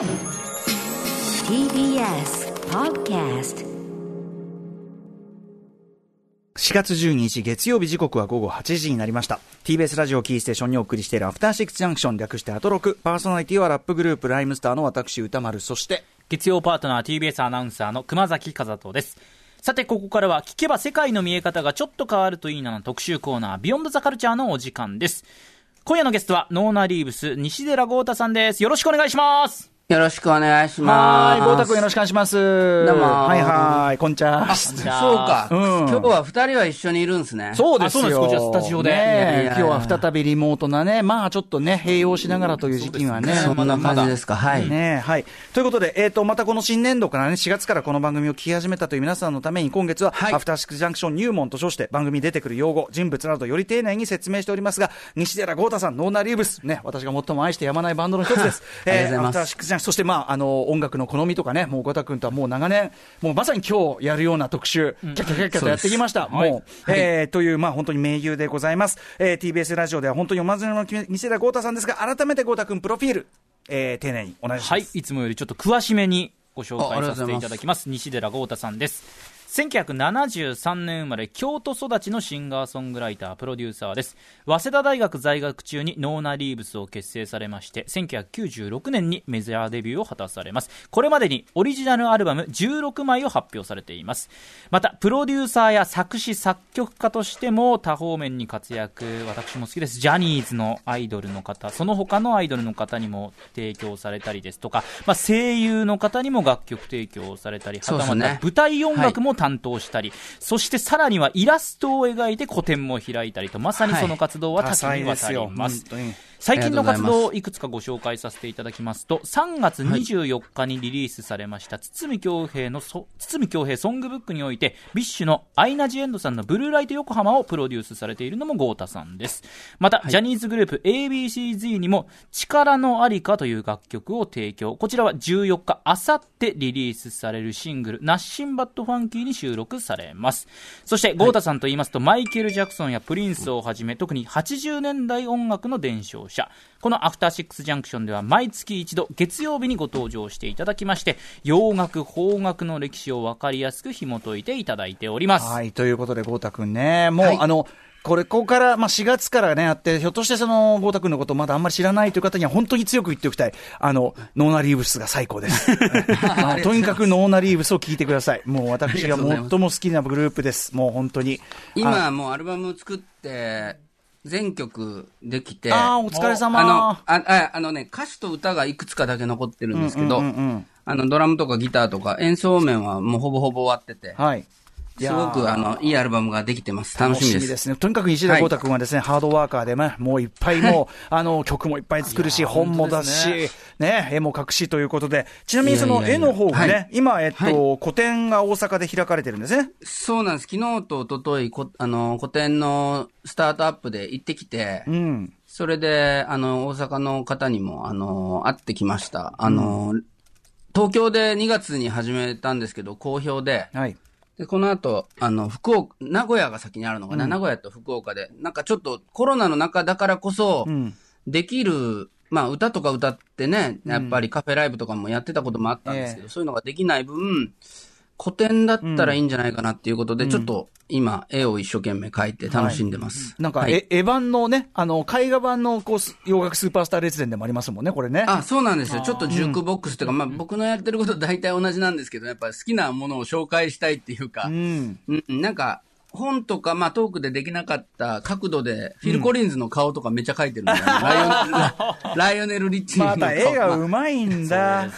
TBS Podcast 4月12日月曜日時刻は午後8時になりました TBS ラジオキーステーションにお送りしているアフターシックスジャンクション略してアトロクパーソナリティはラップグループライムスターの私歌丸そして月曜パートナー TBS アナウンサーの熊崎和人ですさて、ここからは聞けば世界の見え方がちょっと変わるといいなの特集コーナー、ビヨンドザカルチャーのお時間です。今夜のゲストは、ノーナリーブス、西寺郷太さんです。よろしくお願いします。よろしくお願いします。はい郷太君よろしくお願いしますどうもはいはいこんにちはそうか、うん今日は二人は一緒にいるんですね。そうですよ。あそうなんですこちらスタジオで今日は再びリモートなね、まあちょっとね、併用しながらという時期はね。そんな感じですか。はい。ねえはい。ということで、えっ、と、またこの新年度からね、4月からこの番組を聞き始めたという皆さんのために、今月は、はいアフターシックスジャンクション入門と称して、番組に出てくる用語、人物などより丁寧に説明しておりますが、西寺郷太さん、ノーナリーブス、ね、私が最も愛してやまないバンドの一つです。ありがとうございますアフターシックスそして、まあ、あの、音楽の好みとかね、もう郷太君とはもう長年、もうまさに今日やるような特集、キャッキャキャッキャとやってきました。そうもう、えーという、まあ本当に名優でございます。えー TBS ラジオでは本当におまずれの西寺豪太さんですが、改めて豪太君プロフィール、えー丁寧にお願いします。はい、いつもよりちょっと詳しめにご紹介させていただきます。西寺豪太さんです。1973年生まれ、京都育ちのシンガーソングライター、プロデューサーです。早稲田大学在学中にノーナリーブスを結成されまして、1996年にメジャーデビューを果たされます。これまでにオリジナルアルバム16枚を発表されています。また、プロデューサーや作詞作曲家としても多方面に活躍、私も好きです。ジャニーズのアイドルの方、その他のアイドルの方にも提供されたりですとか、まあ、声優の方にも楽曲提供されたり、はたまた舞台音楽も担当したり、そしてさらにはイラストを描いて個展も開いたりと、まさにその活動は多岐にわたり。ます。はい最近の活動をいくつかご紹介させていただきますと、3月24日にリリースされました、筒美京平のそ、筒美京平ソングブックにおいて、 BiSH のアイナ・ジ・エンドさんのブルーライト横浜をプロデュースされているのも郷太さんです。また、ジャニーズグループ ABCZ にも、力のありかという楽曲を提供。こちらは14日、あさってリリースされるシングル、ナッシンバットファンキーに収録されます。そして、豪太さんと言いますと、マイケル・ジャクソンやプリンスをはじめ、特に80年代音楽の伝承者。このアフターシックスジャンクションでは毎月一度月曜日にご登場していただきまして、洋楽、邦楽の歴史をわかりやすく紐解いていただいております。はい、ということで、郷太くんね、もう、はいあの、これ、ここから、まあ、4月からね、やって、ひょっとしてその、郷太くんのことまだあんまり知らないという方には、本当に強く言っておきたい。あの、ノーナリーブスが最高です。あ のとにかくノーナリーブスを聞いてください。もう私が最も好きなグループです。もう本当に。今もうアルバム作って、全曲できて、ああー、お疲れ様。あの、あ、ああのね、歌詞と歌がいくつかだけ残ってるんですけど、あの、ドラムとかギターとか演奏面はもうほぼほぼ終わってて、はい。いすごくあの、いいアルバムができてます。楽しみです。ね。とにかく西田豪太君はですね、ハードワーカーで、まあ、もういっぱいもう、あの、曲もいっぱい作るし、本も出すし、ね、絵も描くしということで、ちなみにそのいやいやいや絵の方がね、はい今、えっと、はい個展が大阪で開かれてるんですね。そうなんです。昨日と一昨日こあの、個展のスタートアップで行ってきて、うん。それで、あの、大阪の方にも、あの、会ってきました。あの、東京で2月に始めたんですけど、好評で、はい。で、この後、あの、福岡、名古屋が先にあるのかな、名古屋と福岡で、なんかちょっとコロナの中だからこそ、うん。できる、まあ歌とか歌ってね、やっぱりカフェライブとかもやってたこともあったんですけど、そういうのができない分、古典だったらいいんじゃないかなっていうことで、ちょっと今、絵を一生懸命描いて楽しんでます。なんか、はいえ、絵版のね、あの、絵画版の、こう、洋楽スーパースター列伝でもありますもんね、これね。あ、そうなんですよ。ちょっとジュークボックスというか、まあ僕のやってること大体同じなんですけど、やっぱり好きなものを紹介したいっていうか、うん。うん、なんか、本とか、まあ、トークでできなかった角度で、フィル・コリンズの顔とかめっちゃ描いてるんだよね、ライオネルラライオネル・リッチーの顔。また絵がまあうまいんだ。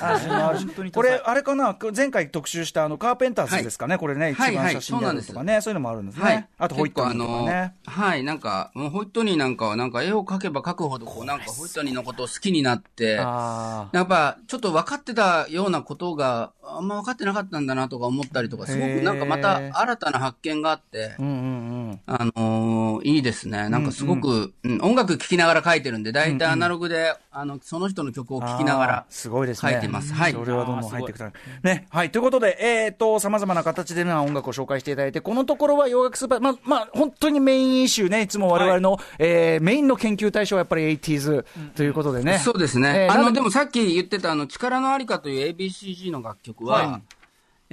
これ、あれかな、前回特集したあの、カーペンターズですかね、これね、一番はいはい写真であるとかね、そういうのもあるんですね。はい。あと、ホイットニーとかね。はい、なんか、もうホイットニーなんかは、なんか絵を描けば描くほど、こう、なんかホイットニーのことを好きになって。やっぱ、ちょっと分かってたようなことが、あんま分かってなかったんだなとか思ったりとか、すごくなんかまた新たな発見があってう、んうんうん。んあのーいいですね。なんかすごく、うん音楽聴きながら書いてるんで、大体アナログで、あの、その人の曲を聴きながあらー、すごいですね。書いてますはいそれはどんどん入っていくためね。はい。ということで、えっ、と、様々な形で、まあ、音楽を紹介していただいて、このところは洋楽スーパー、まあ、まあ、本当にメインイシューね、いつも我々の、えーメインの研究対象はやっぱり 80s ということでね。そうですね。えーあの、でもさっき言ってた、あの、力のありかという ABCG の楽曲は、はい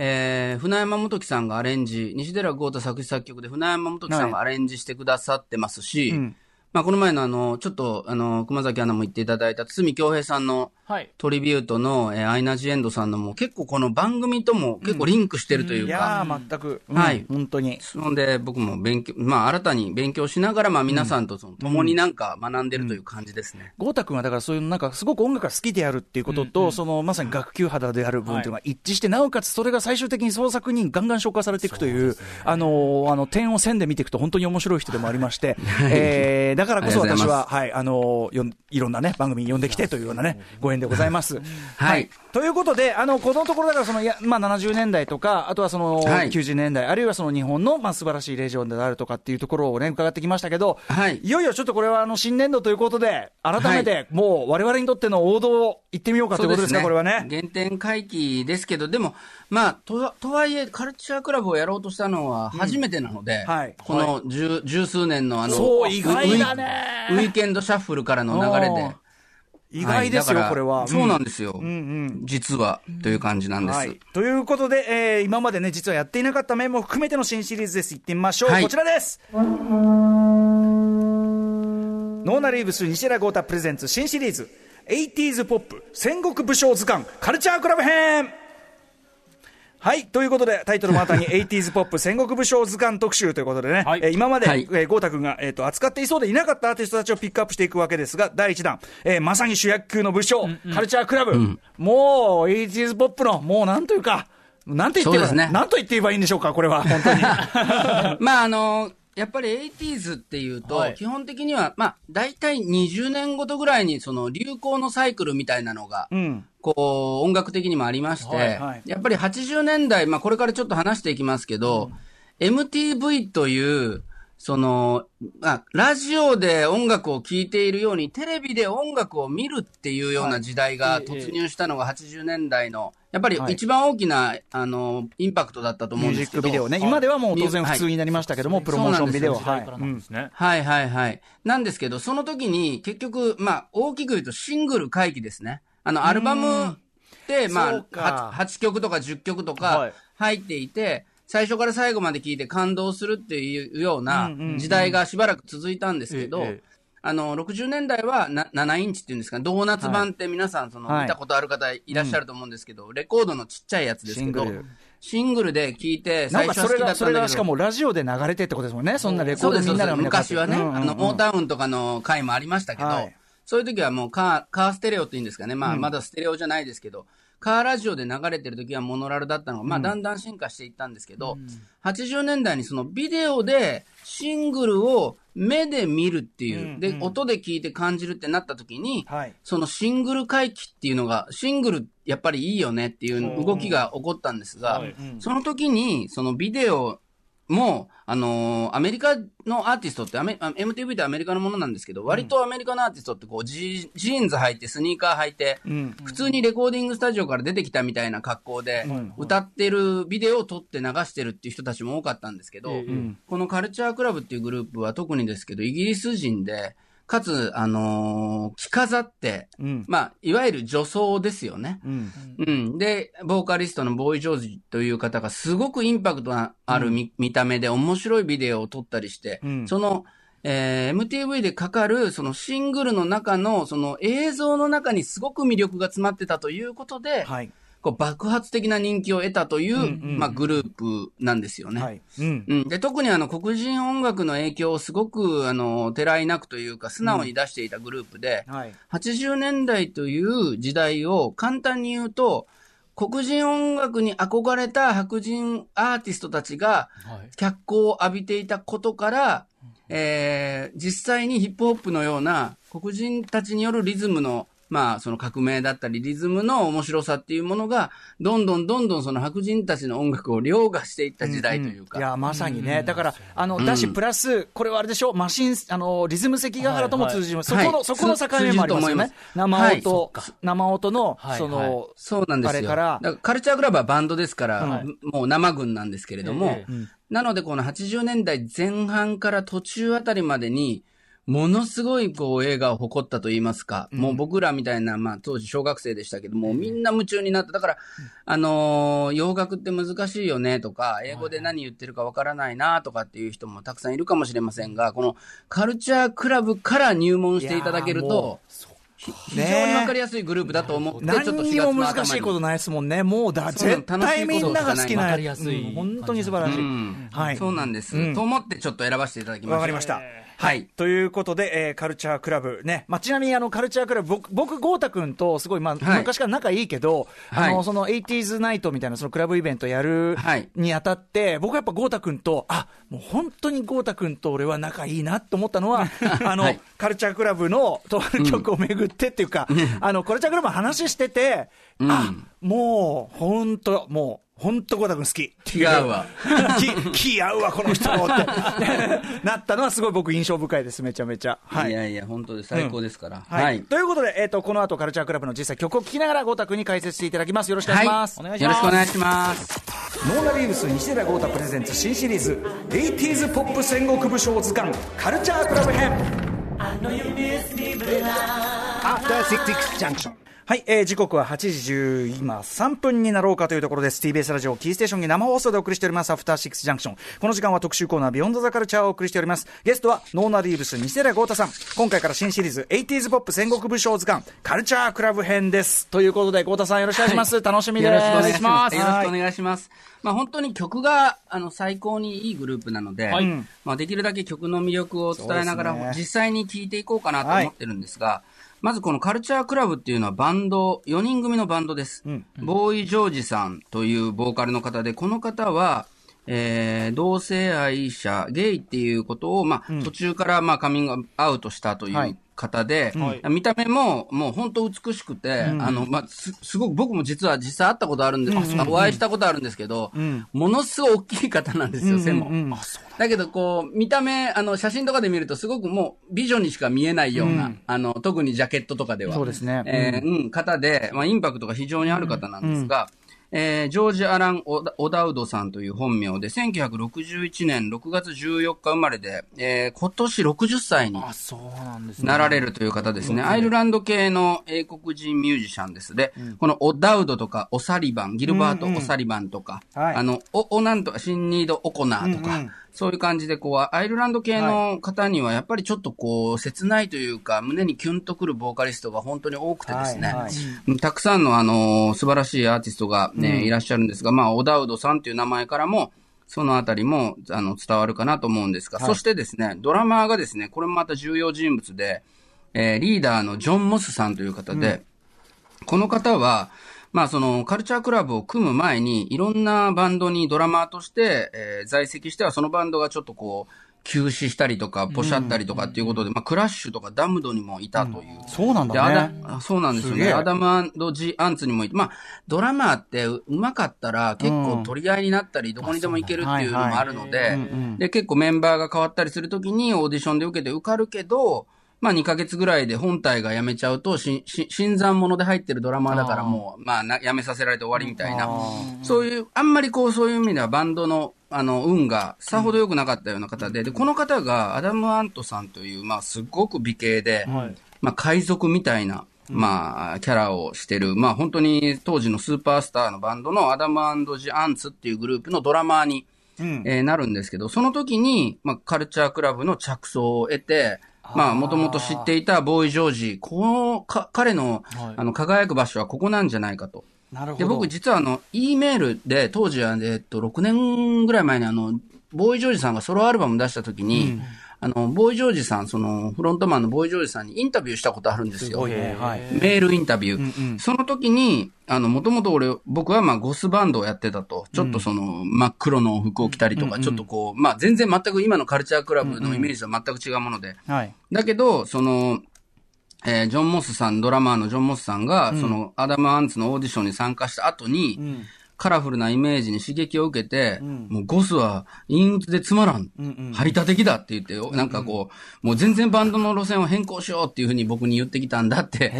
えー船山元樹さんがアレンジ、西寺豪太作詞作曲で船山元樹さんがアレンジしてくださってますし、うん。まあ、この前のあの、ちょっと、あの、熊崎アナも言っていただいた堤京平さんのはい。トリビュートの、えーアイナ・ジ・エンドさんのも結構この番組とも結構リンクしてるというか、いやー、全く。うん。はい。本当に。そんで僕も勉強、まあ新たに勉強しながら、まあ皆さんとその共になんか学んでるという感じですね。豪太君はだからそういうなんかすごく音楽が好きであるっていうことと、そのまさに学級肌である部分というのが一致して、なおかつそれが最終的に創作にガンガン消化されていくという、あのあの点を線で見ていくと本当に面白い人でもありまして、えーだからこそ私は、はい、あのよんいろんなね、番組に呼んできてというようなね、ご縁でございます。はい。ということで、あの、このところだからその、いや、まあ、70年代とか、あとはその、はい。90年代、あるいはその日本の、まあ、素晴らしいレジョンであるとかっていうところをね、伺ってきましたけど、はい。いよいよちょっとこれはあの新年度ということで、改めて、もう我々にとっての王道を行ってみようかということですか、これはね。原点回帰ですけど、でも、まあ、とはとはいえ、カルチャークラブをやろうとしたのは初めてなので、はい。この十,、十数年のあの、そう意外だね。ウィウィーケンドシャッフルからの流れで。意外ですよ、これは。そうなんですよ。うんうん実は、という感じなんです。はい。ということで、えー今までね、実はやっていなかった面も含めての新シリーズです。行ってみましょう。はいこちらです。ノーナリーブス西寺郷太プレゼンツ新シリーズ 80s ポップ戦国武将図鑑カルチャークラブ編はい。ということで、タイトルの後に 80s ポップ戦国武将図鑑特集ということでね、はい。えー今まで、はい。えー、郷太君が、えー、と扱っていそうでいなかったアーティストたちをピックアップしていくわけですが、第1弾、えーまさに主役級の武将、カルチャークラブ、もう 80s ポップの、もうなんというか、なんて言ってば、ね。なんと言って言えばいいんでしょうか、これは、本当に。まあ、あの、やっぱり 80s っていうと、はい。基本的には、まあ、大体20年ごとぐらいに、その流行のサイクルみたいなのが、うん。こう、音楽的にもありまして、はいはい。やっぱり80年代、まあこれからちょっと話していきますけど、MTV という、その、まあ、ラジオで音楽を聴いているように、テレビで音楽を見るっていうような時代が突入したのが80年代の、やっぱりはい。一番大きな、あの、インパクトだったと思ミュージッうんですけど。クビデオね、今ではもう当然普通になりましたけども、はいプロモーションビデオは。そうはい時代からなんですね。はい。はいはい。なんですけど、その時に結局、まあ、大きく言うとシングル回帰ですね。あの、アルバムって、まあ、8, 曲とか10曲とはい。か入っていて、最初から最後まで聴いて感動するっていうようなうんうんうん。時代がしばらく続いたんですけどええええ、あの、60年代はな7インチっていうんですか、ドーナツ版って皆さん、その、はい。見たことある方いらっしゃると思うんですけど、レコードのちっちゃいやつですけどシングル、シングルで聴いて、なんか最初は好きだそれが、それったんしかもラジオで流れてってことですもんね、そんなレコードみんなが昔はね、うんうんうん。あの、モータウンとかの回もありましたけど、はい。そういう時はもうカー、カーステレオって言うんですかね。まあ、まだステレオじゃないですけど、カーラジオで流れてる時はモノラルだったのが、まあ、だんだん進化していったんですけど、80年代にそのビデオでシングルを目で見るっていう、で、うんうん。音で聞いて感じるってなった時に、はい。そのシングル回帰っていうのが、シングルやっぱりいいよねっていう動きが起こったんですが、はい。その時に、そのビデオも、あのーアメリカのアーティストってアメ、あ MTV ってアメリカのものなんですけど、割とアメリカのアーティストってこうジ、ジーンズ履いて、スニーカー履いて、うん。普通にレコーディングスタジオから出てきたみたいな格好でん、歌ってるビデオを撮って流してるっていう人たちも多かったんですけど、ええこのカルチャークラブっていうグループは特にですけど、イギリス人で、かつ、あのー着飾って、うん。まあ、いわゆる女装ですよね。うん。うん。で、ボーカリストのボーイ・ジョージという方がすごくインパクトのある見,、見た目で面白いビデオを撮ったりして、うんその、えー MTV でかかるそのシングルの中のその映像の中にすごく魅力が詰まってたということで、はい。こう爆発的な人気を得たという、んうんまあ、グループなんですよね。はい。うん。うん、で特にあの黒人音楽の影響をすごくあのてらいなくというか素直に出していたグループで、はい。80年代という時代を簡単に言うと、黒人音楽に憧れた白人アーティストたちがはい脚光を浴びていたことから、えー実際にヒップホップのような黒人たちによるリズムのまあ、その革命だったり、リズムの面白さっていうものが、どんどんどんどんその白人たちの音楽を凌駕していった時代というか。いや、まさにね。だから、あの、だし、プラス、これはあれでしょ、マシン、あの、リズム関ヶ原とも通じます。そこの、そこの境目もありますよね。生音、生音の、その、そうなんですよ。あれから、からカルチャークラブはバンドですから、もう生軍なんですけれども、なのでこの80年代前半から途中あたりまでに、ものすごいこう映画を誇ったと言いますか、うん、もう僕らみたいな、まあ当時小学生でしたけども、みんな夢中になった。だから、あのー、洋楽って難しいよねとか、英語で何言ってるかわからないなとかっていう人もたくさんいるかもしれませんが、このカルチャークラブから入門していただけると、非常にわかりやすいグループだと思って、ちょっと何にも難しいことないですもんね。もうだ、絶対みんなが好きな、やすい、本当に素晴らしい。はい。そうなんです。と思ってちょっと選ばせていただきました。わかりました。はい。ということで、えー、カルチャークラブ。ね。まあ、ちなみにあの、カルチャークラブ、僕、僕、豪太君とすごい、まあ、はい、昔から仲いいけど、あの、その 80s ナイトみたいなそのクラブイベントやるにあたって、僕はやっぱ豪太君と、あ、もう本当に豪太君と俺は仲いいなと思ったのは、あの、カルチャークラブのとある曲をめぐってっていうか、うん、あの、カルチャークラブの話してて、うん、あ、もう、本当もう、本当、郷太君好き。気合うわ。気、気合うわ、この人って なったのはすごい僕印象深いです、めちゃめちゃ。はい。いやいや、本当で最高ですから。うん、はい。ということで、えっ、ー、と、この後カルチャークラブの実際曲を聴きながら、郷太君に解説していただきます。よろしくお願いします。はい、よろしくお願いします。ノーナリーブス西寺郷太 presents 新シリーズ、80s ポップ戦国武将図鑑、カルチャークラブ編。あの After 6 Junction. はい、えー、時刻は8時10今3分になろうかというところです。TBS ラジオキーステーションに生放送でお送りしております、 After Six Junction。この時間は特集コーナー、 Beyond the Culture をお送りしております。ゲストは、ノーナリーブス、西寺郷太さん。今回から新シリーズ、80s ポップ戦国武将図鑑、カルチャークラブ編です。ということで、豪太さんよろしくお願いします。はい、楽しみです。よろしくお願いします。よろしくお願いします。まあ本当に曲が、あの、最高にいいグループなので、はい、まあできるだけ曲の魅力を伝えながら、ね、実際に聴いていこうかなと思ってるんですが、はいまずこのカルチャークラブっていうのはバンド、4人組のバンドです。うん。うん、ボーイ・ジョージさんというボーカルの方で、この方は、えー、同性愛者、ゲイっていうことを、まあ、うん、途中から、まあ、カミングアウトしたという方で、はい、見た目も、もう本当美しくて、うん、あの、まあ、す、すごく僕も実は実際会ったことあるんです、うん、お会いしたことあるんですけど、うん、ものすごい大きい方なんですよ、背も。だ。けど、こう、見た目、あの、写真とかで見るとすごくもう、ビジョンにしか見えないような、あの、特にジャケットとかでは。そうですね。えー、うん、方で、まあ、インパクトが非常にある方なんですが、えー、ジョージ・アラン・オダウドさんという本名で、1961年6月14日生まれで、えー、今年60歳になられるという方ですね。アイルランド系の英国人ミュージシャンです。で、うん、このオダウドとかオサリバン、ギルバート・オサリバンとか、うんうん、あの、お、おなんとか、シンニード・オコナーとか、うんうんそういう感じで、こう、アイルランド系の方には、やっぱりちょっとこう、切ないというか、胸にキュンとくるボーカリストが本当に多くてですね、はいはい、たくさんの、あの、素晴らしいアーティストがね、うん、いらっしゃるんですが、まあ、オダウドさんという名前からも、そのあたりも、あの、伝わるかなと思うんですが、はい、そしてですね、ドラマーがですね、これもまた重要人物で、えー、リーダーのジョン・モスさんという方で、うん、この方は、まあそのカルチャークラブを組む前に、いろんなバンドにドラマーとして、えー、在籍してはそのバンドがちょっとこう、休止したりとか、ポシャったりとかっていうことで、まあ、クラッシュとかダムドにもいたという。うん、そうなんだね。そうなんですよね。アダムジ・アンツにもいて、まあ、ドラマーってうまかったら結構取り合いになったり、どこにでも行けるっていうのもあるので、で、結構メンバーが変わったりするときにオーディションで受けて受かるけど、まあ2ヶ月ぐらいで本体が辞めちゃうと、し、し、新参者で入ってるドラマーだからもう、まあな、辞めさせられて終わりみたいな。そういう、あんまりこう、そういう意味ではバンドの、あの、運がさほど良くなかったような方で、で、この方がアダム・アントさんという、まあすごく美形で、はい、まあ海賊みたいな、まあ、キャラをしてる、まあ本当に当時のスーパースターのバンドのアダムジ・アンツっていうグループのドラマーに、うん、えー、なるんですけど、その時に、まあ、カルチャークラブの着想を得て、まあ、もともと知っていたボーイ・ジョージ、この、か、彼の、はい、あの、輝く場所はここなんじゃないかと。なるほど。で、僕実はあの、E メールで、当時は、えっと、6年ぐらい前にあの、ボーイ・ジョージさんがソロアルバム出した時に、うんあの、ボーイジョージさん、その、フロントマンのボーイジョージさんにインタビューしたことあるんですよ。すはい、メールインタビュー。うんうん、その時に、あの、もともと俺、僕はまあゴスバンドをやってたと。ちょっとその、真っ黒の服を着たりとか、うん、ちょっとこう、まあ全然全く今のカルチャークラブのイメージとは全く違うもので。はい。だけど、その、えージョン・モスさん、ドラマーのジョン・モスさんが、その、アダム・アンツのオーディションに参加した後に、カラフルなイメージに刺激を受けて、もうゴスは陰鬱でつまらん、排他的だって言って、おなんかこう、もう全然バンドの路線を変更しようっていうふうに僕に言ってきたんだっていう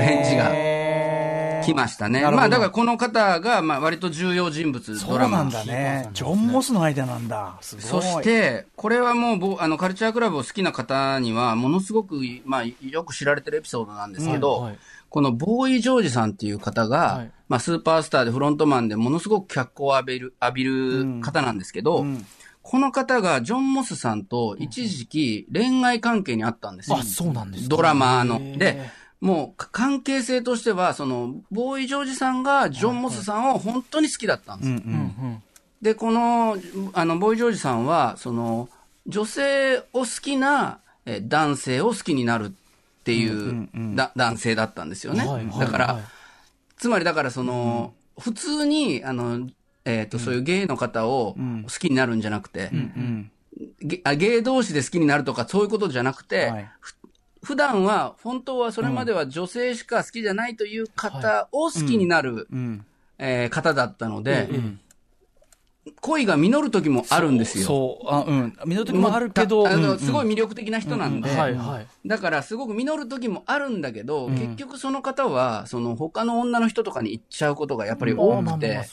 返事が来ましたね。まあだからこの方が、まあ割と重要人物、ドラマなんだね。ジョン・モスの間なんだ。そし、て、これはもうぼ、あの、カルチャークラブを好きな方には、ものすごく、まあ、よく知られてるエピソードなんですけど、うんはい。このボーイ・ジョージさんっていう方が、はいまあ、スーパースターでフロントマンでものすごく脚光を浴びる、浴びる方なんですけど、この方がジョン・モスさんと一時期恋愛関係にあったんですよ。あ、そうなんですかドラマーので、もうか関係性としては、その、ボーイ・ジョージさんがジョン・モスさんを本当に好きだったんですよ。うんうん。で、この、あの、ボーイ・ジョージさんは、その、女性を好きなえー男性を好きになるっていうだ男性だったんですよね。はいはいだから、はいつまりだからその、普通に、あの、えっ、と、そういうゲイの方を好きになるんじゃなくて、うんゲあゲイ同士で好きになるとかそういうことじゃなくて、はい。ふ普段は、本当はそれまでは女性しか好きじゃないという方を好きになる、うん。えー方だったので、恋が実る時もあるんですよ。そう、あ、うん。見る時もあるけど、たあのうんすごい魅力的な人なんで、はいはい。だからすごく実る時もあるんだけど、結局その方は、その他の女の人とかに行っちゃうことがやっぱり多くて、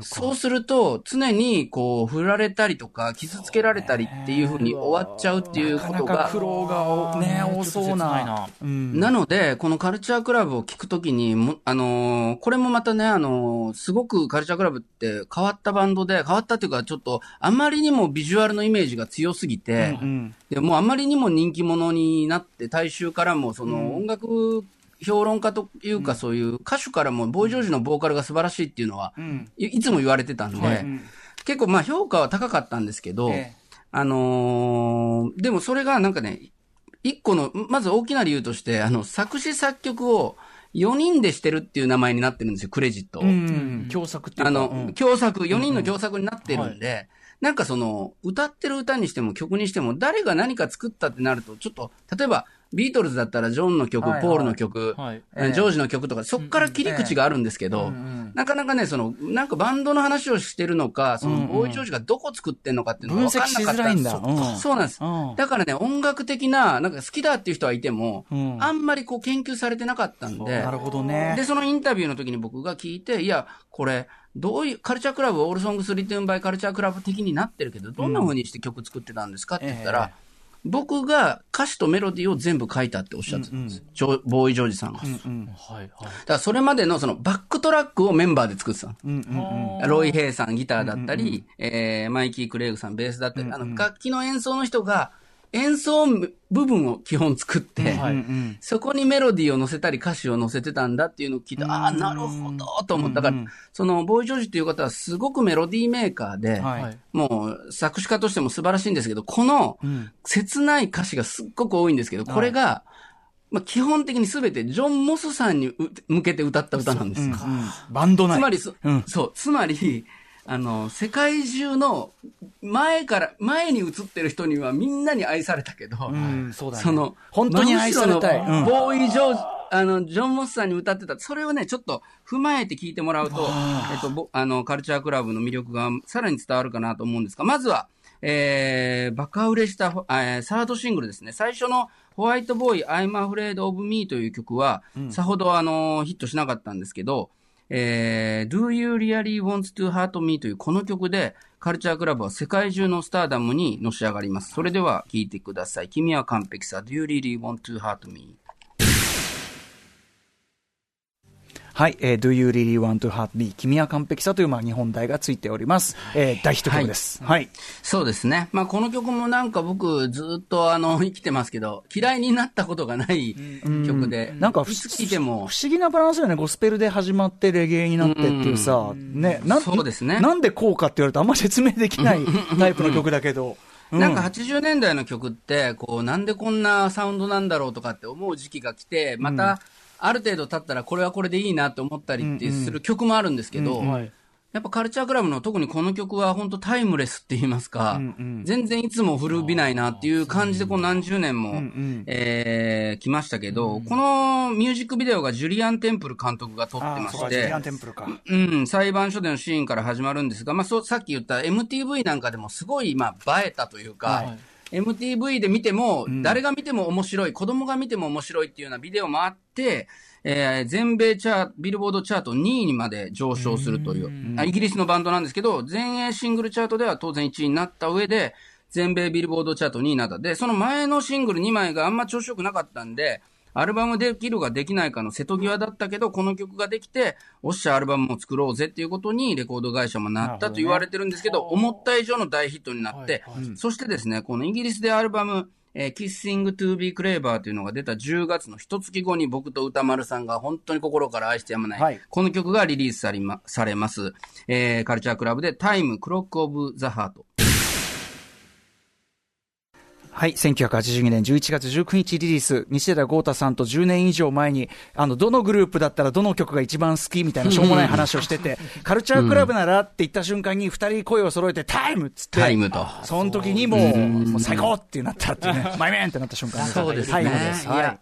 そうすると常にこう振られたりとか傷つけられたりっていうふうに終わっちゃうっていうことが苦、労がね、多そうないなな。うん。なので、このカルチャークラブを聞くときに、もあのーこれもまたね、あのーすごくカルチャークラブって変わったバンドで、変わったっていうか、ちょっと、あまりにもビジュアルのイメージが強すぎて、うん。でもうあまりにも人気者になって、大衆からも、その音楽評論家というか、そういう歌手からも、ボーイ・ジョージのボーカルが素晴らしいっていうのは、ん。いいつも言われてたんで、うん。結構まあ評価は高かったんですけど、ええ。あのーでもそれがなんかね、一個の、まず大きな理由として、あの、作詞作曲を4人でしてるっていう名前になってるんですよ、クレジットを。うん。共作っていうか。あの、うん共作、4人の共作になってるんで、なんかその、歌ってる歌にしても曲にしても、誰が何か作ったってなると、ちょっと、例えば、ビートルズだったらジョンの曲、はいはい。ポールの曲、ジョージの曲とか、そっから切り口があるんですけど、なかなかね、その、なんかバンドの話をしてるのか、その、ボーイ・ジョージがどこ作ってんのかっていうのが分かんなかったんだ。そう。うん。そうなんです。うん。だからね、音楽的な、なんか好きだっていう人はいても、うん。あんまりこう研究されてなかったんで、なるほどね。で、そのインタビューの時に僕が聞いて、いや、これ、どういう、カルチャークラブ、 all songs written by Culture Club 的になってるけど、どんな風にして曲作ってたんですかって言ったら、え僕が歌詞とメロディーを全部書いたっておっしゃってたんです。ジョボーイ・ジョージさんが。だかうんはいはい。らそれまでのそのバックトラックをメンバーで作ってたの。うんうんうん。ロイ・ヘイさんギターだったり、えーマイキー・クレイグさんベースだったり、あの、楽器の演奏の人が演奏部分を基本作って、はい。うんそこにメロディーを乗せたり歌詞を乗せてたんだっていうのを聞いて、ああ、なるほどと思ったから、そのボーイ・ジョージっていう方はすごくメロディーメーカーで、はい。はい。もう作詞家としても素晴らしいんですけど、この切ない歌詞がすっごく多いんですけど、これが、まあ、基本的に全てジョン・モスさんにう向けて歌った歌なんですよ。バンド内。つまりそ、うん。そう、つまり、あの、世界中の前から、前に映ってる人にはみんなに愛されたけど、うん、そうだね。その、本当に愛されたい。ボーイ・ジョージ、あの、ジョン・モスさんに歌ってた、それをね、ちょっと踏まえて聞いてもらうと、えっと、ぼあの、カルチャークラブの魅力がさらに伝わるかなと思うんですが、まずは、えー、バカ売れした、えーサードシングルですね。最初のホワイトボーイ、I'm Afraid of Me という曲は、さほどあの、ヒットしなかったんですけど、えー、Do You Really Want to Hurt Me というこの曲で、カルチャークラブは世界中のスターダムにのし上がります。それでは聴いてください。君は完璧さ。Do You Really Want to Hurt Me? はい、えー、Do You Really Want to Hurt Me? 君は完璧さという、まあ、日本題がついております。えー、大ヒット曲です。はい。そうですね。まあこの曲もなんか僕ずっとあの 生きてますけど、嫌いになったことがない曲で、なんか、いつ聴いても不、思議なバランスだよね。ゴスペルで始まってレゲエになってっていうさ、ね、なんそうですねなんでこうかって言われるとあんま説明できないタイプの曲だけど。うなんか80年代の曲って、こう、なんでこんなサウンドなんだろうとかって思う時期が来て、また、ある程度経ったらこれはこれでいいなって思ったりってする曲もあるんですけど、はい。やっぱカルチャークラブの特にこの曲は本当タイムレスって言いますか、全然いつも古びないなっていう感じでこう何十年も、えー、来ましたけど、このミュージックビデオがジュリアン・テンプル監督が撮ってましてジュリアン、テンプルか。うん、裁判所でのシーンから始まるんですが、まあ、そう、さっき言った MTV なんかでもすごい、まあ、映えたというか、MTV で見ても、誰が見ても面白い、子供が見ても面白いっていうようなビデオもあって、えー全米チャー、ビルボードチャート2位にまで上昇するという、あイギリスのバンドなんですけど、全英シングルチャートでは当然1位になった上で、全米ビルボードチャート2位になった。で、その前のシングル2枚があんま調子よくなかったんで、アルバムできるかできないかの瀬戸際だったけど、この曲ができて、おっしゃアルバムも作ろうぜっていうことにレコード会社もなったと言われてるんですけど、思った以上の大ヒットになって、そしてですね、このイギリスでアルバム、えー、Kissing to be Clever というのが出た10月の一月後に僕と歌丸さんが本当に心から愛してやまない、はいこの曲がリリースされまされます。えー、カルチャークラブで Time Clock of the Heart。はい、1982年11月19日リリース、西寺郷太さんと10年以上前に、あの、どのグループだったらどの曲が一番好きみたいなしょうもない話をしてて、カルチャークラブならって言った瞬間に二人声を揃えてタイムっつって、タイムと。その時にもう、もう最高ってなったっていうね、マイメンってなった瞬間そうですね。タイムです。いやはい。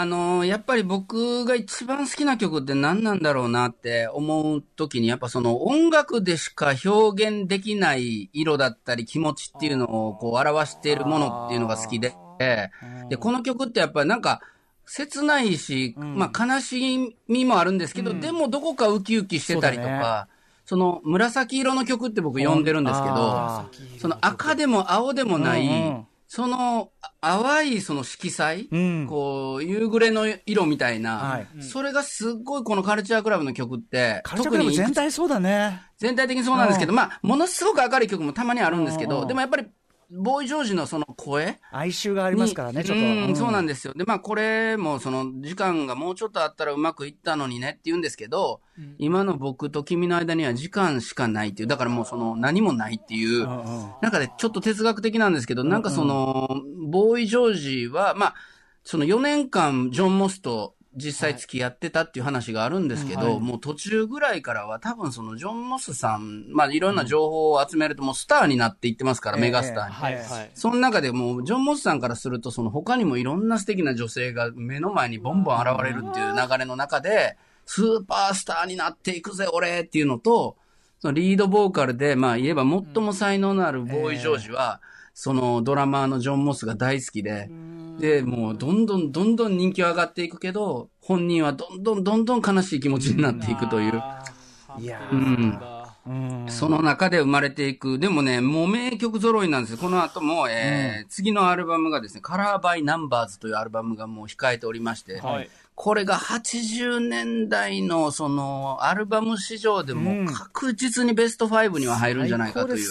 あのーやっぱり僕が一番好きな曲って何なんだろうなって思うときに、やっぱその音楽でしか表現できない色だったり気持ちっていうのをこう表しているものっていうのが好きで、で、この曲ってやっぱりなんか、切ないし、まあ悲しみもあるんですけど、でもどこかウキウキしてたりとか、その紫色の曲って僕呼んでるんですけどあ、その赤でも青でもない、そのあ淡いその色彩、うん。こう、夕暮れの色みたいな、はい。それがすっごいこのカルチャークラブの曲って、カルチャークラブ全体そうだね。全体的にそうなんですけど、まあ、ものすごく明るい曲もたまにあるんですけど、でもやっぱり、ボーイ・ジョージのその声？哀愁がありますからね、にちょっと。うんそうなんでですよ。で、まあ、これも、その、時間がもうちょっとあったらうまくいったのにねって言うんですけど、今の僕と君の間には時間しかないっていう、だからもうその、何もないっていう、なんかね、ちょっと哲学的なんですけど、なんかその、ボーイ・ジョージは、まあ、その4年間、ジョン・モスと実際付き合ってたっていう話があるんですけど、もう途中ぐらいからは多分そのジョン・モスさん、まあいろんな情報を集めるともうスターになっていってますから、メガスターに。はいはい。その中でもう、ジョン・モスさんからすると、その他にもいろんな素敵な女性が目の前にボンボン現れるっていう流れの中で、スーパースターになっていくぜ、俺っていうのと、そのリードボーカルで、まあ言えば最も才能のあるボーイ・ジョージは、そのドラマーのジョン・モスが大好きで、で、もうどんどんどんどん人気は上がっていくけど、本人はどんどんどんどん悲しい気持ちになっていくという。いやーうん。うんその中で生まれていく。でもね、もう名曲揃いなんですよ。この後も、えー次のアルバムがですね、カラーバイナンバーズというアルバムがもう控えておりまして、はいこれが80年代のそのアルバム市場でも確実にベスト5には入るんじゃないかという。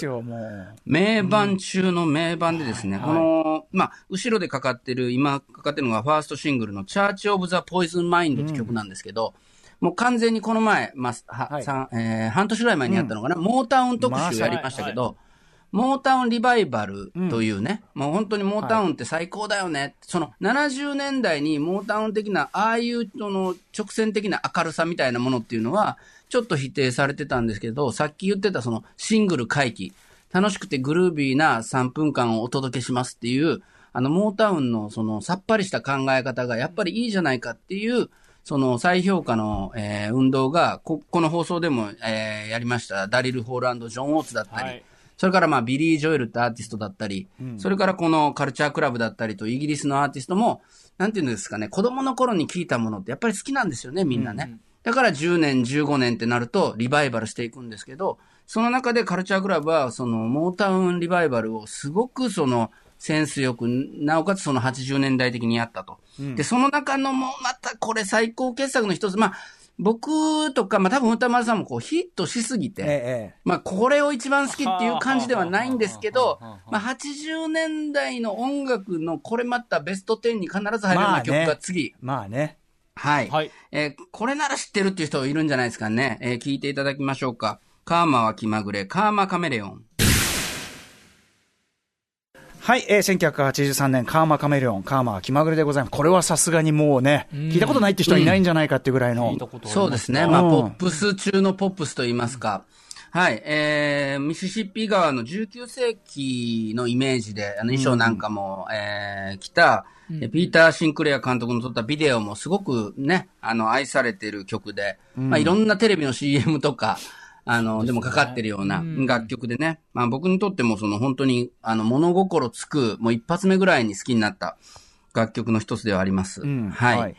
名盤中の名盤でですね、この、まあ、後ろでかかってる、今かかってるのがファーストシングルのチャーチオブザポイズンマインドって曲なんですけど、もう完全にこの前、まあ、ははえー半年ぐらい前にやったのかな、モータウン特集やりましたけど、モータウンリバイバルというね、もう本当にモータウンって最高だよね。その70年代にモータウン的な、ああいうその直線的な明るさみたいなものっていうのは、ちょっと否定されてたんですけど、さっき言ってたそのシングル回帰、楽しくてグルービーな3分間をお届けしますっていう、あの、モータウンのそのさっぱりした考え方がやっぱりいいじゃないかっていう、その再評価の、えー運動がこ、この放送でも、えーやりました、ダリル・ホールジョン・オーツだったり、はいそれからまあビリー・ジョエルってアーティストだったり、それからこのカルチャークラブだったりとイギリスのアーティストも、なんていうんですかね、子供の頃に聞いたものってやっぱり好きなんですよね、みんなね。だから10年、15年ってなるとリバイバルしていくんですけど、その中でカルチャークラブはそのモータウンリバイバルをすごくそのセンスよく、なおかつその80年代的にやったと。で、その中のもうまたこれ最高傑作の一つ、まあ、僕とか、まあ多分歌丸さんもこうヒットしすぎて、えええまあ、これを一番好きっていう感じではないんですけど、まあ、80年代の音楽のこれまたベスト10に必ず入るような曲が次。えまあね。はい。はいえーこれなら知ってるっていう人いるんじゃないですかね。えー聞いていただきましょうか。カーマは気まぐれ、カーマカメレオン。はい、えー、1983年、カーマカメレオン、カーマは気まぐれでございます。これはさすがにもうね、聞いたことないって人はいないんじゃないかっていうぐらいの。聞いたことありますそうですね。まあ、うんポップス中のポップスと言いますか。はい、えー、ミシシッピ川の19世紀のイメージで、あの衣装なんかも、えー、着た、えピーター・シンクレア監督の撮ったビデオもすごくね、あの、愛されてる曲で、まあ、いろんなテレビの CM とか、あの、でもかかってるような楽曲でね、まあ僕にとってもその本当に、あの、物心つく、もう一発目ぐらいに好きになった楽曲の一つではあります。うん。はい。はい。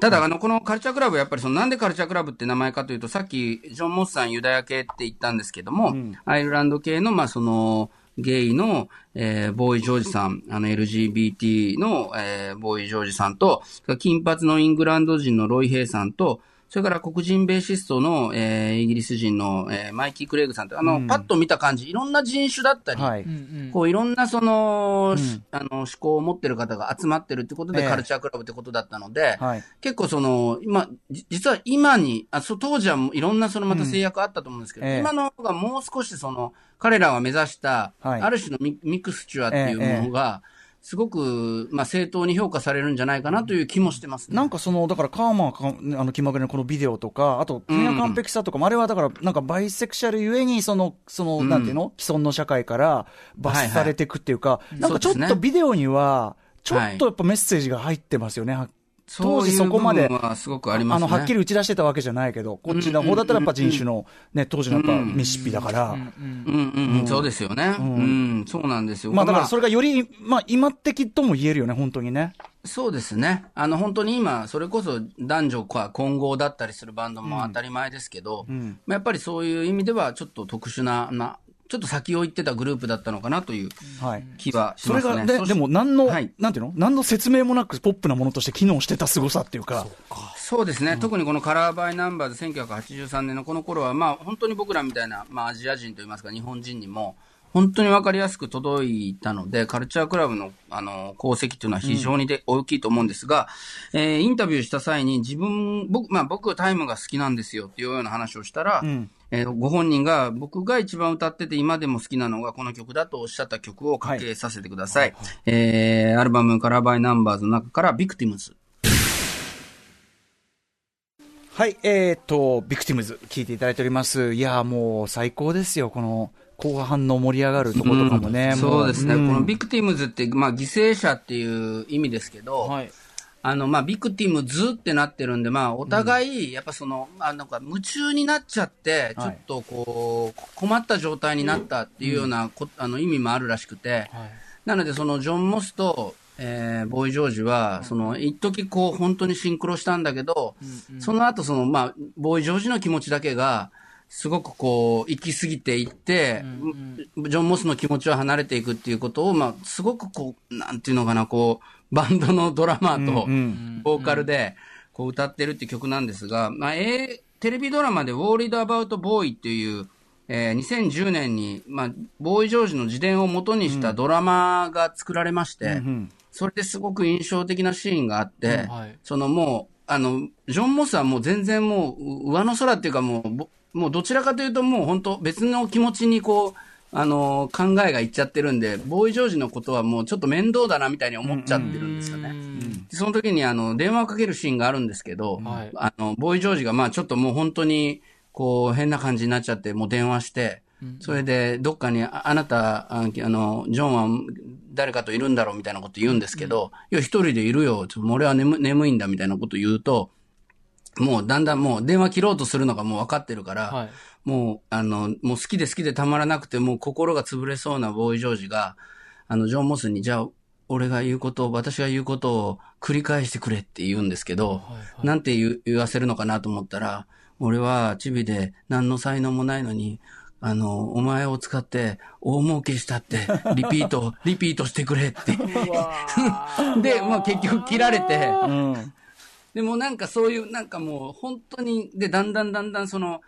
ただ、あの、このカルチャークラブ、やっぱりその、なんでカルチャークラブって名前かというと、さっき、ジョン・モスさんユダヤ系って言ったんですけども、アイルランド系の、まあ、その、ゲイの、えー、ボーイ・ジョージさん、あの、LGBT の、えー、ボーイ・ジョージさんと、金髪のイングランド人のロイ・ヘイさんと、それから黒人ベーシストの、えー、イギリス人の、えー、マイキー・クレイグさんと、あの、パッと見た感じ、いろんな人種だったり、はい。こういろんなその、しあの思考を持ってる方が集まってるってことで、ええ。カルチャークラブってことだったので、はい。結構その、今、じ実は今に、あそう当時はいろんなそのまた制約あったと思うんですけど、ええ。今の方がもう少しその、彼らが目指した、はい。ある種のミミクスチャーっていうものが、すごく、まあ、正当に評価されるんじゃないかなという気もしてますね。なんかその、だからカーマーか、あの、気まぐれのこのビデオとか、あと、君の完璧さとかも、あれはだから、なんかバイセクシャルゆえに、その、その、なんていうの既存の社会から罰されていくっていうか、なんかちょっとビデオには、ちょっとやっぱメッセージが入ってますよね。は当時そこまではすごくありますね。の、はっきり打ち出してたわけじゃないけど、こっちの方だったらやっぱ人種の、ね、当時のやっぱミシッピだから、うんうんうん、そうですよね。うん、そうなんですよ。まあだからそれがより、まあ今的とも言えるよね、本当にね。そうですね。あの、本当に今、それこそ男女か混合だったりするバンドも当たり前ですけど、まあ、やっぱりそういう意味ではちょっと特殊な、なちょっと先を行ってたグループだったのかなというはい。気はしますね。それが、ででも何の、はいなんていうの？何の説明もなくポップなものとして機能してた凄さっていうか。そうですね、特にこのカラーバイナンバーズ1983年のこの頃は、まあ本当に僕らみたいな、まあアジア人といいますか日本人にも、本当にわかりやすく届いたので、カルチャークラブの、あの、功績というのは非常にで、大きいと思うんですが、えーインタビューした際に自分、僕、まあ僕はタイムが好きなんですよっていうような話をしたら、んえーご本人が僕が一番歌ってて今でも好きなのがこの曲だとおっしゃった曲をかけさせてください。えーアルバム Colour by Numbers の中から Victims。はい、えー、っと、 Victims、聞いていただいております。いやー、もう最高ですよ、この後半の盛り上がるとことかもね。もそうですね、んこの Victims って、まあ、犠牲者っていう意味ですけど、はい。あの、まあ、 Victims ってなってるんで、まあ、お互い、やっぱその、まあ、なんか、夢中になっちゃって、ちょはいっとこう、困った状態になったっていうようなこ、あの、意味もあるらしくて、なので、その、ジョン・モスと、えー、ボーイ・ジョージは、その、一時こう、本当にシンクロしたんだけど、その後、その、まあ、ボーイ・ジョージの気持ちだけが、すごくこう、行き過ぎていって、ジョン・モスの気持ちは離れていくっていうことを、まあ、すごくこう、なんていうのかな、こう、バンドのドラマーとうんうん、ボーカルで、こう、歌ってるって曲なんですが、まあ、えーテレビドラマで、ウォーリード・アバウト・ボーイっていう、えー2010年に、まあ、ボーイ・ジョージの自伝を元にしたドラマが作られまして、うんそれですごく印象的なシーンがあって、はい。そのもう、あの、ジョン・モスはもう全然もう、う上の空っていうかもうぼ、もうどちらかというともう本当別の気持ちにこう、あの、考えがいっちゃってるんで、ボーイ・ジョージのことはもうちょっと面倒だなみたいに思っちゃってるんですよね。でその時にあの、電話をかけるシーンがあるんですけど、はい。あの、ボーイ・ジョージがまあちょっともう本当に、こう、変な感じになっちゃって、もう電話して、それで、どっかに、ああなた、ああの、ジョンは誰かといるんだろうみたいなこと言うんですけど、いや、一人でいるよ。ちょ俺は眠眠いんだみたいなこと言うと、もうだんだんもう電話切ろうとするのがもう分かってるから、はいもう、あの、もう好きで好きでたまらなくて、もう心が潰れそうなボーイ・ジョージが、あの、ジョン・モスに、じゃあ、俺が言うことを、私が言うことを繰り返してくれって言うんですけど、なんて言わせるのかなと思ったら、俺はチビで何の才能もないのに、あの、お前を使って大儲けしたって、リピート、リピートしてくれって。で、まあ結局切られて、うん。でもなんかそういう、なんかもう本当に、で、だんだんだんだんその、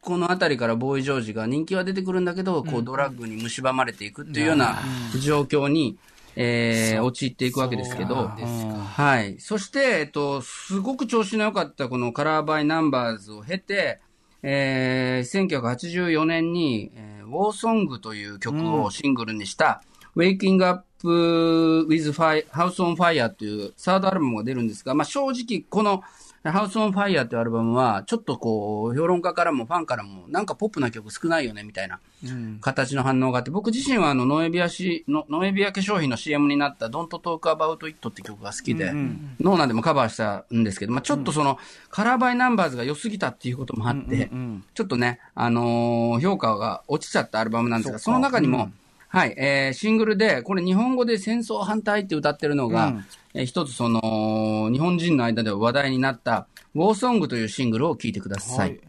この辺りからボーイ・ジョージが人気は出てくるんだけど、こうドラッグに蝕まれていくっていうような状況に、えー、陥っていくわけですけど、はい。そして、えっと、すごく調子の良かったこのカラーバイナンバーズを経て、えー、1984年に、えー、ウォーソングという曲をシングルにした、Waking Up with Fire, House on Fire というサードアルバムが出るんですが、まあ正直この House on Fire っていうアルバムは、ちょっとこう、評論家からもファンからも、なんかポップな曲少ないよね、みたいな形の反応があって、僕自身はあの、ノエビアシ、ノノエビア化粧品の CM になった Don't Talk About It って曲が好きで、ノーナでもカバーしたんですけど、まあちょっとその、 Colour by Numbers が良すぎたっていうこともあって、ちょっとね、あのー評価が落ちちゃったアルバムなんですが、その中にも、はい、えー、シングルで、これ日本語で戦争反対って歌ってるのが、えー一つその、日本人の間で話題になった、ウォーソングというシングルを聴いてください。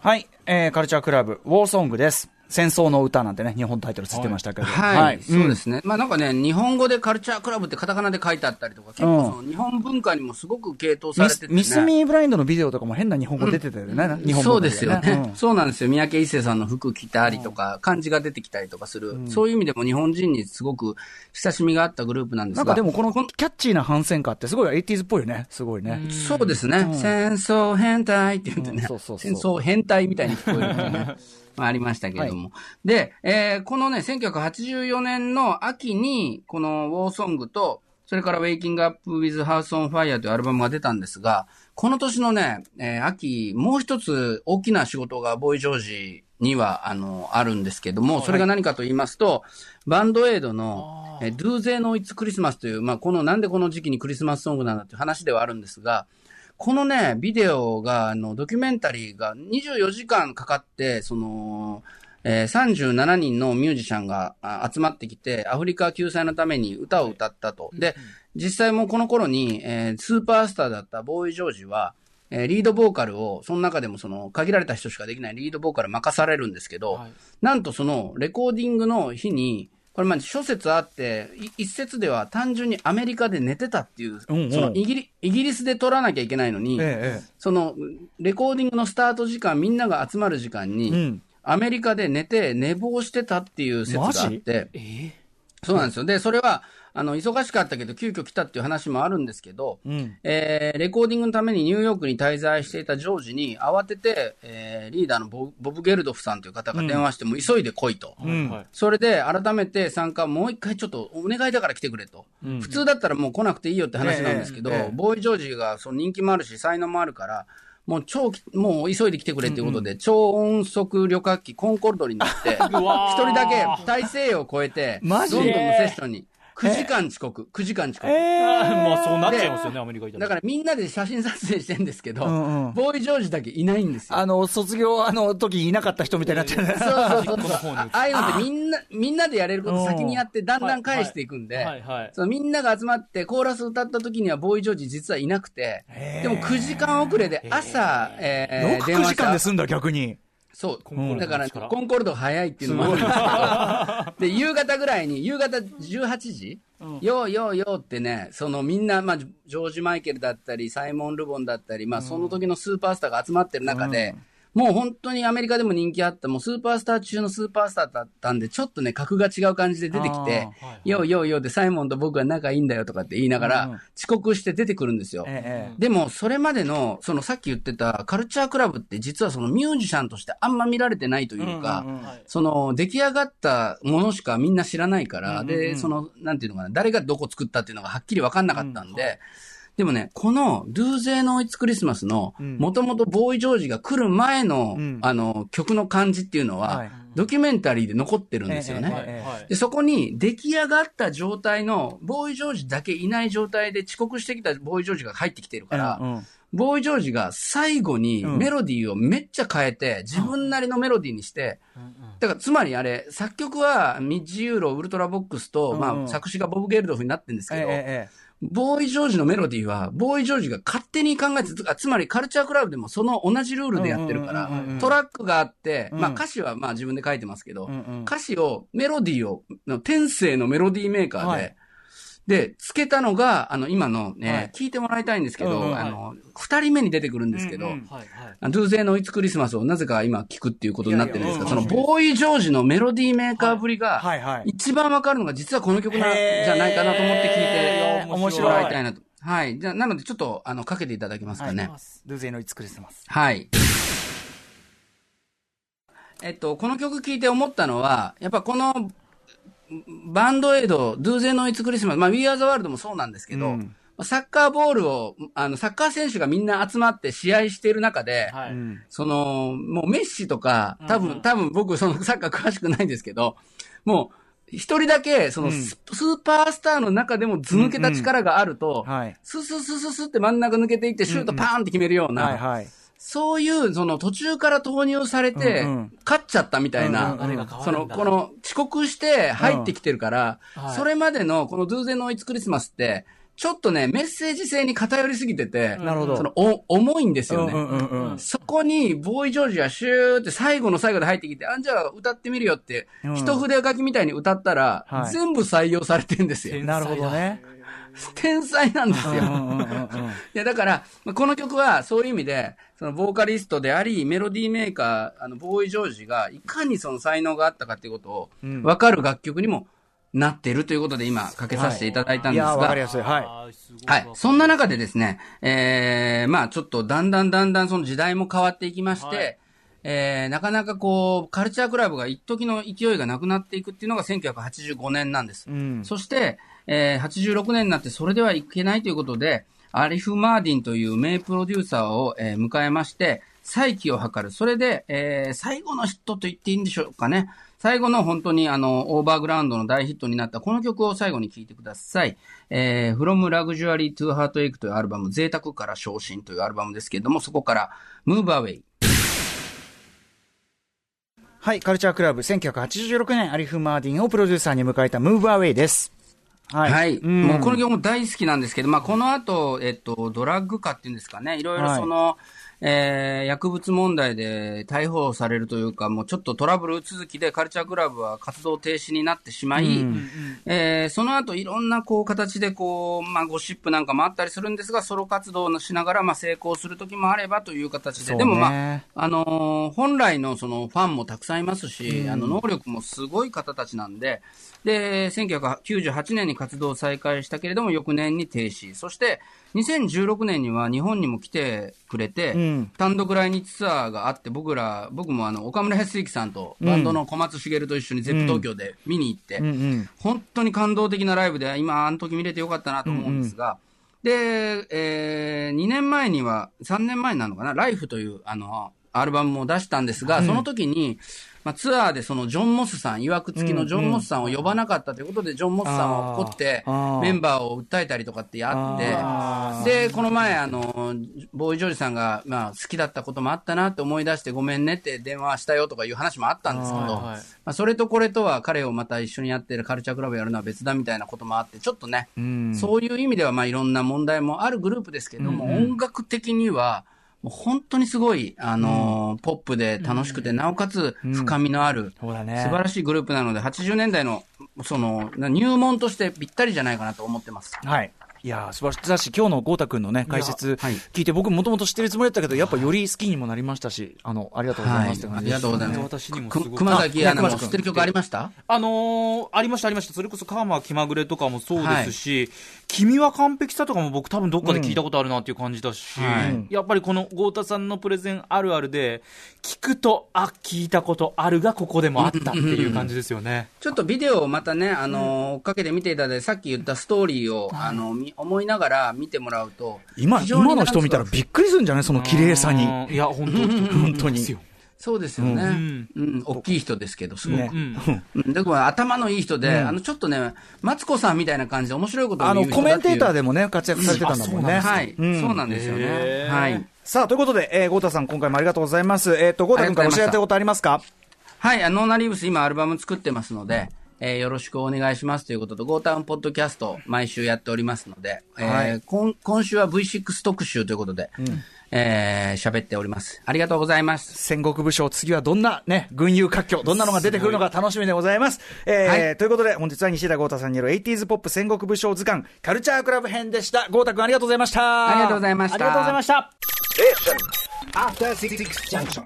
はい、えーカルチャークラブ、ウォーソングです。戦争の歌なんてね、日本タイトルつってましたけど。はい、そうでんすね。まあなんかね、日本語でカルチャークラブってカタカナで書いてあったりとか、結構その日本文化にもすごく傾倒さミれてて、ね。スミス・ミー・ブラインドのビデオとかも変な日本語出てたよね。日本語そうですよね、そうなんですよ。三宅一生さんの服着たりとか、漢字が出てきたりとかする、そういう意味でも日本人にすごく親しみがあったグループなんですが。なんかでもこのキャッチーな反戦歌ってすごい 80s っぽいよね。すごいね。そうですね。戦争変態って言ってね、うんそうそうそう戦争変態みたいに聞こえるのね。まあ、ありましたけれども。で、えーこのね、1984年の秋に、このウォーソングと、それから Waking Up with House on Fire というアルバムが出たんですが、この年のね、えー秋、もう一つ大きな仕事がボーイ・ジョージには、あの、あるんですけども、それが何かと言いますと、バンドエイドの、えー Do They Know It's Christmas という、まあ、この、なんでこの時期にクリスマスソングなんだという話ではあるんですが、このね、ビデオが、あの、ドキュメンタリーが24時間かかって、その、えー37人のミュージシャンがあ集まってきて、アフリカ救済のために歌を歌ったと。で、実際もうこの頃に、えースーパースターだったボーイ・ジョージは、えーリードボーカルを、その中でもその、限られた人しかできないリードボーカル任されるんですけど、なんとその、レコーディングの日に、これまあ諸説あって、い一説では単純にアメリカで寝てたっていう、うんうん。そのイギリイギリスで撮らなきゃいけないのに、え。その、レコーディングのスタート時間、みんなが集まる時間に、うんアメリカで寝て、寝坊してたっていう説があって、そうなんですよ。で、それは、あの、忙しかったけど、急遽来たっていう話もあるんですけど、えうん。えーレコーディングのためにニューヨークに滞在していたジョージに慌てて、えーリーダーのボボブ・ゲルドフさんという方が電話して、もう急いで来いと。うんはいそれで改めて参加、もう一回ちょっとお願いだから来てくれと。普通だったらもう来なくていいよって話なんですけど、ボーイ・ジョージがその人気もあるし、才能もあるから、もう超き、もう急いで来てくれっていうことで、超音速旅客機コンコルドに乗って、一人だけ大西洋を越えて、ロンドンのセッションに9時間遅刻、9時間遅刻。まあそうなっちゃいますよね、アメリカいたら。だからみんなで写真撮影してんですけど、うんうんボーイ・ジョージだけいないんですよ。あの、卒業あの時いなかった人みたいになってるね。そうそうそうあ ああいうのってみんな、みんなでやれること先にやって、だんだん返していくんで、はいはい。そのみんなが集まってコーラス歌った時にはボーイ・ジョージ実はいなくて、でも9時間遅れで朝、えよく9ー電話した時間で。済んだ、逆に。そう。だから、コンコルド早いっていうのもあるんですけど、で、夕方ぐらいに、夕方18時、ようようようってね、そのみんな、まあ、ジョージ・マイケルだったり、サイモン・ルボンだったり、まあ、その時のスーパースターが集まってる中で、もう本当にアメリカでも人気あった、もうスーパースター中のスーパースターだったんで、ちょっとね、格が違う感じで出てきて、ようようようでサイモンと僕は仲いいんだよとかって言いながら、うん遅刻して出てくるんですよ。ええでも、それまでの、そのさっき言ってたカルチャークラブって実はそのミュージシャンとしてあんま見られてないというか、その出来上がったものしかみんな知らないから、で、その、なんていうのかな、誰がどこ作ったっていうのがはっきりわかんなかったんで、でもね、この Do They Know It's Christmas の、もともとボーイ・ジョージが来る前の、ん。あの、曲の感じっていうのは、はい。ドキュメンタリーで残ってるんですよね。で、そこに出来上がった状態の、ボーイ・ジョージだけいない状態で遅刻してきたボーイ・ジョージが入ってきてるから、うんうん。ボーイ・ジョージが最後にうん。メロディーをめっちゃ変えて、自分なりのメロディーにして、だからつまりあれ、作曲はミッジ・ユーロ、ウルトラボックスと、まあ作詞がボブ・ゲルドフになってるんですけど、ボーイ・ジョージのメロディーは、ボーイ・ジョージが勝手に考えて、つかつまりカルチャークラブでもその同じルールでやってるからトラックがあって、うん。まあ歌詞はまあ自分で書いてますけど、歌詞を、メロディーを、の天性のメロディーメーカーで、はいで、つけたのが、あの、今のね、はい聞いてもらいたいんですけど、うんうんあの、二人目に出てくるんですけど、うんうんはいはい。あのドゥーゼーのイツクリスマスをなぜか今聞くっていうことになってるんですが、いやいやそのボーイ・ジョージのメロディーメーカーぶりが、はいはい。一番わかるのが実はこの曲なんじゃないかなと思って聞いて面白いもらいたいなと。はい。じゃあ、なのでちょっと、あの、かけていただけますかね。ドゥゼイのいつクリスマス。はい。えっと、この曲聴いて思ったのは、やっぱこの、バンドエイド、ドゥーゼノイツクリスマス、まあ、We Are the World もそうなんですけど、うんサッカーボールを、あの、サッカー選手がみんな集まって試合している中で、はい。その、もうメッシとか、多分、うんうん多分僕そのサッカー詳しくないんですけど、もう、一人だけ、そのス、スーパースターの中でも図抜けた力があると、はい。スススススって真ん中抜けていってシュートパーンって決めるような、はいはい。そういう、その途中から投入されて、勝っちゃったみたいな、その、この遅刻して入ってきてるから、それまでのこのドゥーゼノイツクリスマスって、ちょっとね、メッセージ性に偏りすぎてて、なるほど。その、お、重いんですよね。そこに、ボーイ・ジョージがシューって最後の最後で入ってきて、あ、じゃあ歌ってみるよって、うん。一筆書きみたいに歌ったら、はい。全部採用されてんですよ。なるほどね。天才なんですよ。いや、だから、まあこの曲はそういう意味で、そのボーカリストであり、メロディーメーカー、あの、ボーイ・ジョージが、いかにその才能があったかっていうことを、うん分かる楽曲にもなっているということで、今、かけさせていただいたんですいやー、わかりが、やすい。はい。あーすごいはい。そんな中でですね、えー、まあちょっとだんだんだんだんその時代も変わっていきまして、はいえー、なかなかこう、カルチャークラブが一時の勢いがなくなっていくっていうのが1985年なんです。うん。そして、えー、86年になってそれではいけないということで、アリフ・マーディンという名プロデューサーを、えー迎えまして、再起を図る。それで、えー、最後のヒットと言っていいんでしょうかね。最後の本当にあの、オーバーグラウンドの大ヒットになったこの曲を最後に聴いてください。えー、From Luxury to Heartache というアルバム、贅沢から昇進というアルバムですけれども、そこから Move Away。はい、カルチャークラブ、1986年、アリフ・マーディンをプロデューサーに迎えた Move Away です。ははい。ん。もうこの曲も大好きなんですけど、まあこの後、えっと、ドラッグ化っていうんですかね、いろいろその、えー薬物問題で逮捕されるというか、もうちょっとトラブル続きでカルチャークラブは活動停止になってしまい、えーその後いろんなこう形でこう、まあゴシップなんかもあったりするんですが、ソロ活動をしながらまあ成功する時もあればという形で、ね。でもまあ、あのー本来のそのファンもたくさんいますし、あの能力もすごい方たちなんで、で、1998年に活動を再開したけれども、翌年に停止。そして、2016年には日本にも来てくれて、うん単独来日ツアーがあって、僕ら、僕もあの、岡村康之さんとバンドの小松茂と一緒にゼップ東京で見に行って、うんうん。本当に感動的なライブで、今、あの時見れてよかったなと思うんですが、で、えー、2年前には、3年前になるのかな、ライフという、あの、アルバムも出したんですが、その時に、まあ、ツアーでそのジョン・モスさん、曰く付きのジョン・モスさんを呼ばなかったということで、ジョン・モスさんは怒ってメンバーを訴えたりとかってやあって、で、この前、あの、ボーイ・ジョージさんが、まあ、好きだったこともあったなって思い出してごめんねって電話したよとかいう話もあったんですけど、はいまあ、それとこれとは彼をまた一緒にやってるカルチャークラブやるのは別だみたいなこともあって、ちょっとね、うん。そういう意味ではまあいろんな問題もあるグループですけども、音楽的には、もう本当にすごい、あのーポップで楽しくて、なおかつ深みのある、そうだね素晴らしいグループなので、80年代の、その、な入門としてぴったりじゃないかなと思ってます。はい。いやー素晴らしい。だし、今日の豪太くんのね、解説はい聞いて、僕もともと知ってるつもりだったけど、やっぱより好きにもなりましたし、あの、ありがとうございますありがとうございます。私にも熊崎アナも知ってる曲ありました？あのーありました、ありました。それこそ、カーマ気まぐれとかもそうですし、君は完璧さとかも僕多分どっかで聞いたことあるなっていう感じだし、はいやっぱりこの豪太さんのプレゼンあるあるで、聞くと、あ、聞いたことあるがここでもあったっていう感じですよね。ちょっとビデオをまたね、あのー追っかけて見ていただいて、さっき言ったストーリーを、あの、み思いながら見てもらうと、今、今の人見たらびっくりするんじゃない？その綺麗さに。うんいや、本当本当にですよ。そうですよね。んうん、大きい人ですけど、すごく。ねうんうんだから頭のいい人で、あの、ちょっとね、マツコさんみたいな感じで面白いことをあの、コメンテーターで。でもね、活躍されてたんだもんね。はい、うんそうなんですよへね。ーはい。さあ、ということで、えー、豪太さん、今回もありがとうございます。えっ、と、豪太君からお知らせことありますか？はい、あのノーナリーブス今アルバム作ってますので、えーよろしくお願いしますということと、ゴータウンポッドキャスト毎週やっておりますので、えーはい今今週は V6 特集ということで、えー喋っております。ありがとうございます。戦国武将、次はどんなね、群雄割拠、どんなのが出てくるのか楽しみでございます。えーはいということで、本日は西田豪太さんによる 80s ポップ戦国武将図鑑、カルチャークラブ編でした。豪太君ありがとうございました。ありがとうございましたありがとうございました。After Six Junction.